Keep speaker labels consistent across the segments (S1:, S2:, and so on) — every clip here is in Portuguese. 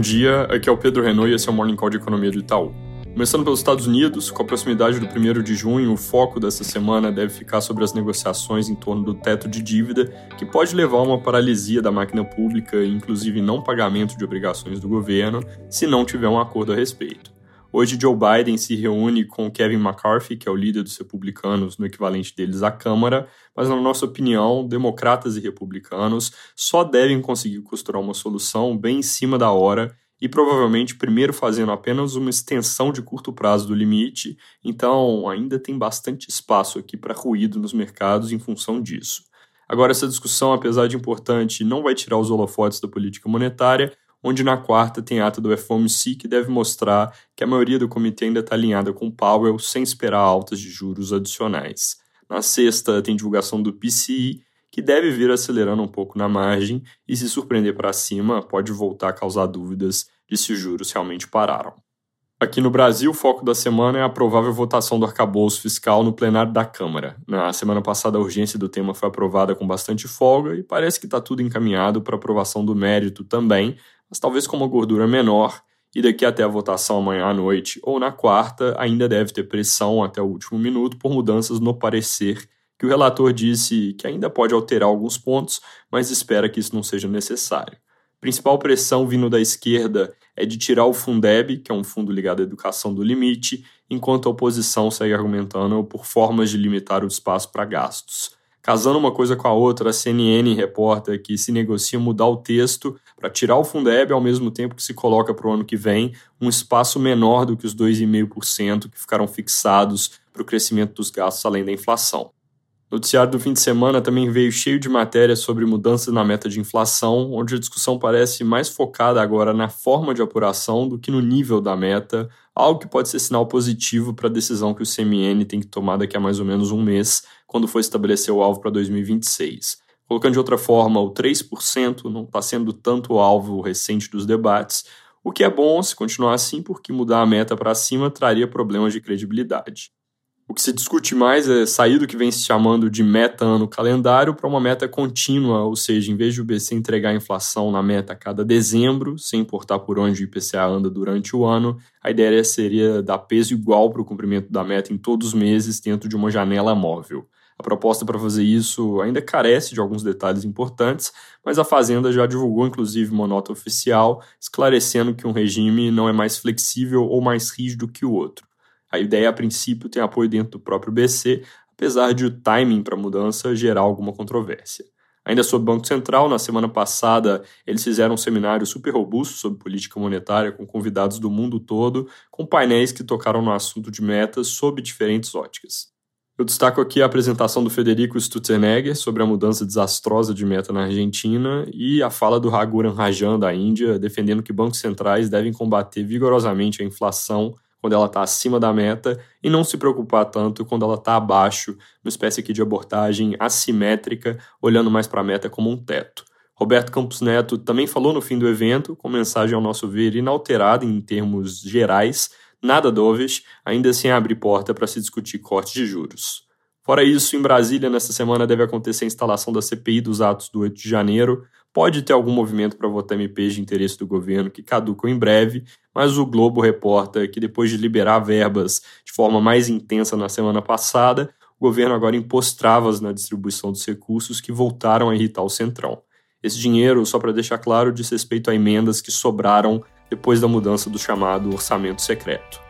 S1: Bom dia, aqui é o Pedro Renault e esse é o Morning Call de Economia do Itaú. Começando pelos Estados Unidos, com a proximidade do 1 de junho, o foco dessa semana deve ficar sobre as negociações em torno do teto de dívida, que pode levar a uma paralisia da máquina pública, inclusive não pagamento de obrigações do governo, se não tiver um acordo a respeito. Hoje, Joe Biden se reúne com Kevin McCarthy, que é o líder dos republicanos, no equivalente deles à Câmara, mas, na nossa opinião, democratas e republicanos só devem conseguir costurar uma solução bem em cima da hora e provavelmente primeiro fazendo apenas uma extensão de curto prazo do limite, então ainda tem bastante espaço aqui para ruído nos mercados em função disso. Agora, essa discussão, apesar de importante, não vai tirar os holofotes da política monetária, onde na quarta tem ata do FOMC que deve mostrar que a maioria do comitê ainda está alinhada com Powell sem esperar altas de juros adicionais. Na sexta tem divulgação do PCI, que deve vir acelerando um pouco na margem e se surpreender para cima pode voltar a causar dúvidas de se os juros realmente pararam. Aqui no Brasil, o foco da semana é a provável votação do arcabouço fiscal no plenário da Câmara. Na semana passada, a urgência do tema foi aprovada com bastante folga e parece que está tudo encaminhado para aprovação do mérito também, mas talvez com uma gordura menor, e daqui até a votação amanhã à noite ou na quarta, ainda deve ter pressão até o último minuto por mudanças no parecer, que o relator disse que ainda pode alterar alguns pontos, mas espera que isso não seja necessário. A principal pressão vindo da esquerda é de tirar o Fundeb, que é um fundo ligado à educação do limite, enquanto a oposição segue argumentando por formas de limitar o espaço para gastos. Casando uma coisa com a outra, a CNN reporta que se negocia mudar o texto para tirar o Fundeb ao mesmo tempo que se coloca para o ano que vem um espaço menor do que os 2,5% que ficaram fixados para o crescimento dos gastos além da inflação. Noticiário do fim de semana também veio cheio de matérias sobre mudanças na meta de inflação, onde a discussão parece mais focada agora na forma de apuração do que no nível da meta, algo que pode ser sinal positivo para a decisão que o CMN tem que tomar daqui a mais ou menos um mês, quando for estabelecer o alvo para 2026. Colocando de outra forma, o 3% não está sendo tanto o alvo recente dos debates, o que é bom se continuar assim, porque mudar a meta para cima traria problemas de credibilidade. O que se discute mais é sair do que vem se chamando de meta ano calendário para uma meta contínua, ou seja, em vez de o BC entregar a inflação na meta a cada dezembro, sem importar por onde o IPCA anda durante o ano, a ideia seria dar peso igual para o cumprimento da meta em todos os meses dentro de uma janela móvel. A proposta para fazer isso ainda carece de alguns detalhes importantes, mas a Fazenda já divulgou inclusive uma nota oficial esclarecendo que um regime não é mais flexível ou mais rígido que o outro. A ideia, a princípio, tem apoio dentro do próprio BC, apesar de o timing para a mudança gerar alguma controvérsia. Ainda sobre o Banco Central, na semana passada, eles fizeram um seminário super robusto sobre política monetária com convidados do mundo todo, com painéis que tocaram no assunto de metas sob diferentes óticas. Eu destaco aqui a apresentação do Federico Stutzenegger sobre a mudança desastrosa de meta na Argentina e a fala do Raghuram Rajan da Índia, defendendo que bancos centrais devem combater vigorosamente a inflação quando ela está acima da meta e não se preocupar tanto quando ela está abaixo, uma espécie aqui de abordagem assimétrica, olhando mais para a meta como um teto. Roberto Campos Neto também falou no fim do evento, com mensagem ao nosso ver inalterada em termos gerais, nada dovish, ainda sem abrir porta para se discutir corte de juros. Fora isso, em Brasília, nesta semana deve acontecer a instalação da CPI dos atos do 8 de janeiro, Pode ter algum movimento para votar MPs de interesse do governo que caducam em breve, mas o Globo reporta que depois de liberar verbas de forma mais intensa na semana passada, o governo agora impôs travas na distribuição dos recursos que voltaram a irritar o Centrão. Esse dinheiro, só para deixar claro, diz respeito a emendas que sobraram depois da mudança do chamado orçamento secreto.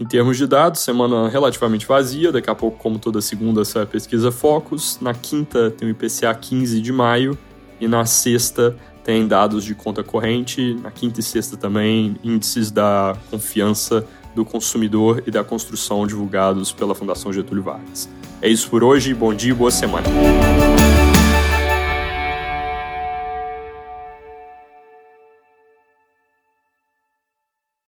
S1: Em termos de dados, semana relativamente vazia, daqui a pouco, como toda segunda, sai a pesquisa Focus. Na quinta tem o IPCA 15 de maio e na sexta tem dados de conta corrente, na quinta e sexta também índices da confiança do consumidor e da construção divulgados pela Fundação Getúlio Vargas. É isso por hoje, bom dia e boa semana.